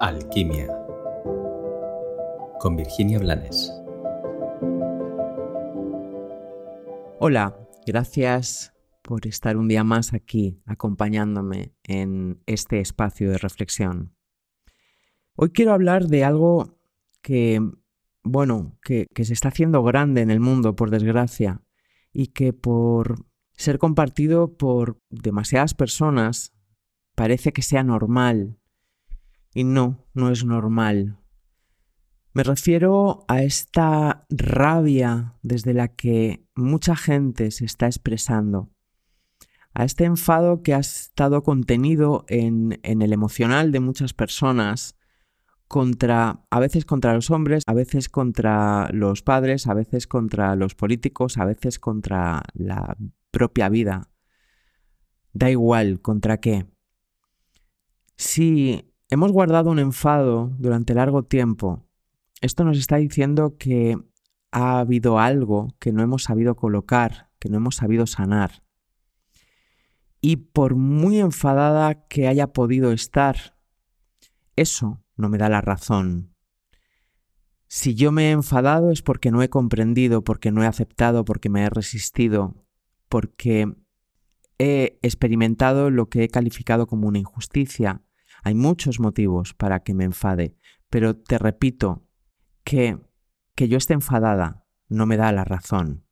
Alquimia con Virginia Blanes. Hola, gracias por estar un día más aquí acompañándome en este espacio de reflexión. Hoy quiero hablar de algo que, bueno, que, se está haciendo grande en el mundo, por desgracia, y que por ser compartido por demasiadas personas parece que sea normal y no, no es normal. Me refiero a esta rabia desde la que mucha gente se está expresando, a este enfado que ha estado contenido en, en el emocional de muchas personas contra, a veces contra los hombres, a veces contra los padres, a veces contra los políticos, a veces contra la propia vida. Da igual contra qué. Si hemos guardado un enfado durante largo tiempo. Esto nos está diciendo que ha habido algo que no hemos sabido colocar, que no hemos sabido sanar. Y por muy enfadada que haya podido estar, eso no me da la razón. Si yo me he enfadado es porque no he comprendido, porque no he aceptado, porque me he resistido, porque he experimentado lo que he calificado como una injusticia, hay muchos motivos para que me enfade, pero te repito que que yo esté enfadada no me da la razón.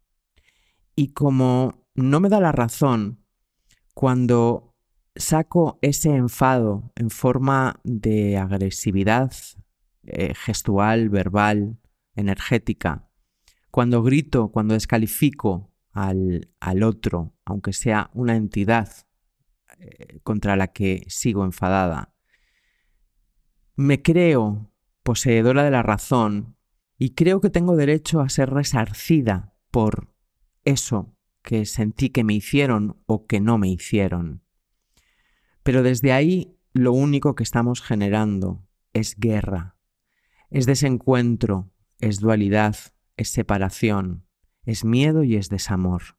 Y como no me da la razón, cuando saco ese enfado en forma de agresividad eh, gestual, verbal, energética, cuando grito, cuando descalifico al, al otro, aunque sea una entidad eh, contra la que sigo enfadada, me creo poseedora de la razón y creo que tengo derecho a ser resarcida por eso que sentí que me hicieron o que no me hicieron. Pero desde ahí lo único que estamos generando es guerra, es desencuentro, es dualidad, es separación, es miedo y es desamor.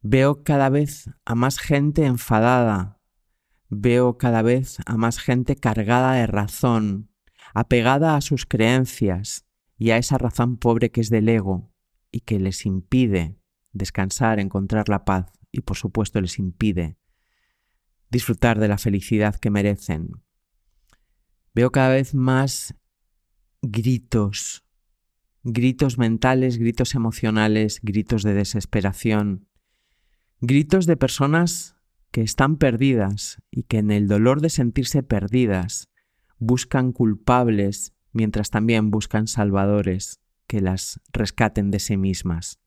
Veo cada vez a más gente enfadada Veo cada vez a más gente cargada de razón, apegada a sus creencias y a esa razón pobre que es del ego y que les impide descansar, encontrar la paz y por supuesto les impide disfrutar de la felicidad que merecen. Veo cada vez más gritos, gritos mentales, gritos emocionales, gritos de desesperación, gritos de personas que están perdidas y que en el dolor de sentirse perdidas buscan culpables mientras también buscan salvadores que las rescaten de sí mismas.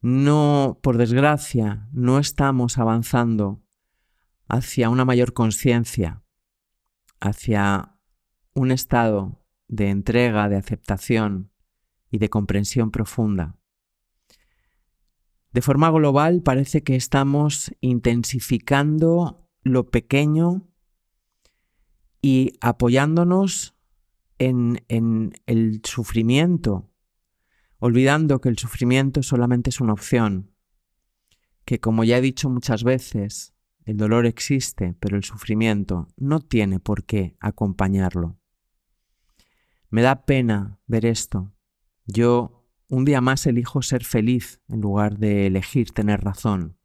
No, por desgracia, no estamos avanzando hacia una mayor conciencia, hacia un estado de entrega, de aceptación y de comprensión profunda. De forma global parece que estamos intensificando lo pequeño y apoyándonos en, en, el sufrimiento, olvidando que el sufrimiento solamente es una opción, que como ya he dicho muchas veces, el dolor existe, pero el sufrimiento no tiene por qué acompañarlo. Me da pena ver esto. Yo un día más elijo ser feliz en lugar de elegir tener razón.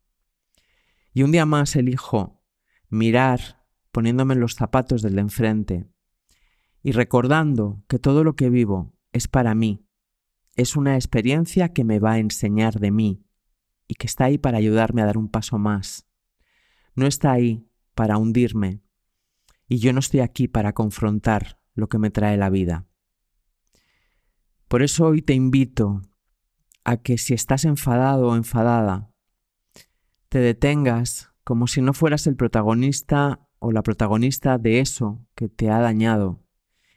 Y un día más elijo mirar poniéndome en los zapatos del de enfrente y recordando que todo lo que vivo es para mí, es una experiencia que me va a enseñar de mí y que está ahí para ayudarme a dar un paso más. No está ahí para hundirme y yo no estoy aquí para confrontar lo que me trae la vida. Por eso hoy te invito a que si estás enfadado o enfadada, te detengas como si no fueras el protagonista o la protagonista de eso que te ha dañado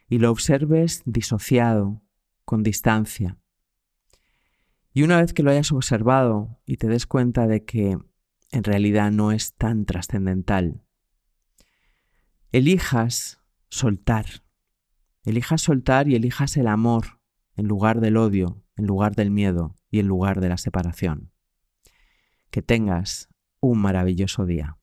y lo observes disociado, con distancia. Y una vez que lo hayas observado y te des cuenta de que en realidad no es tan trascendental, elijas soltar. Elijas soltar y elijas el amor en lugar del odio, en lugar del miedo y en lugar de la separación. Que tengas un maravilloso día.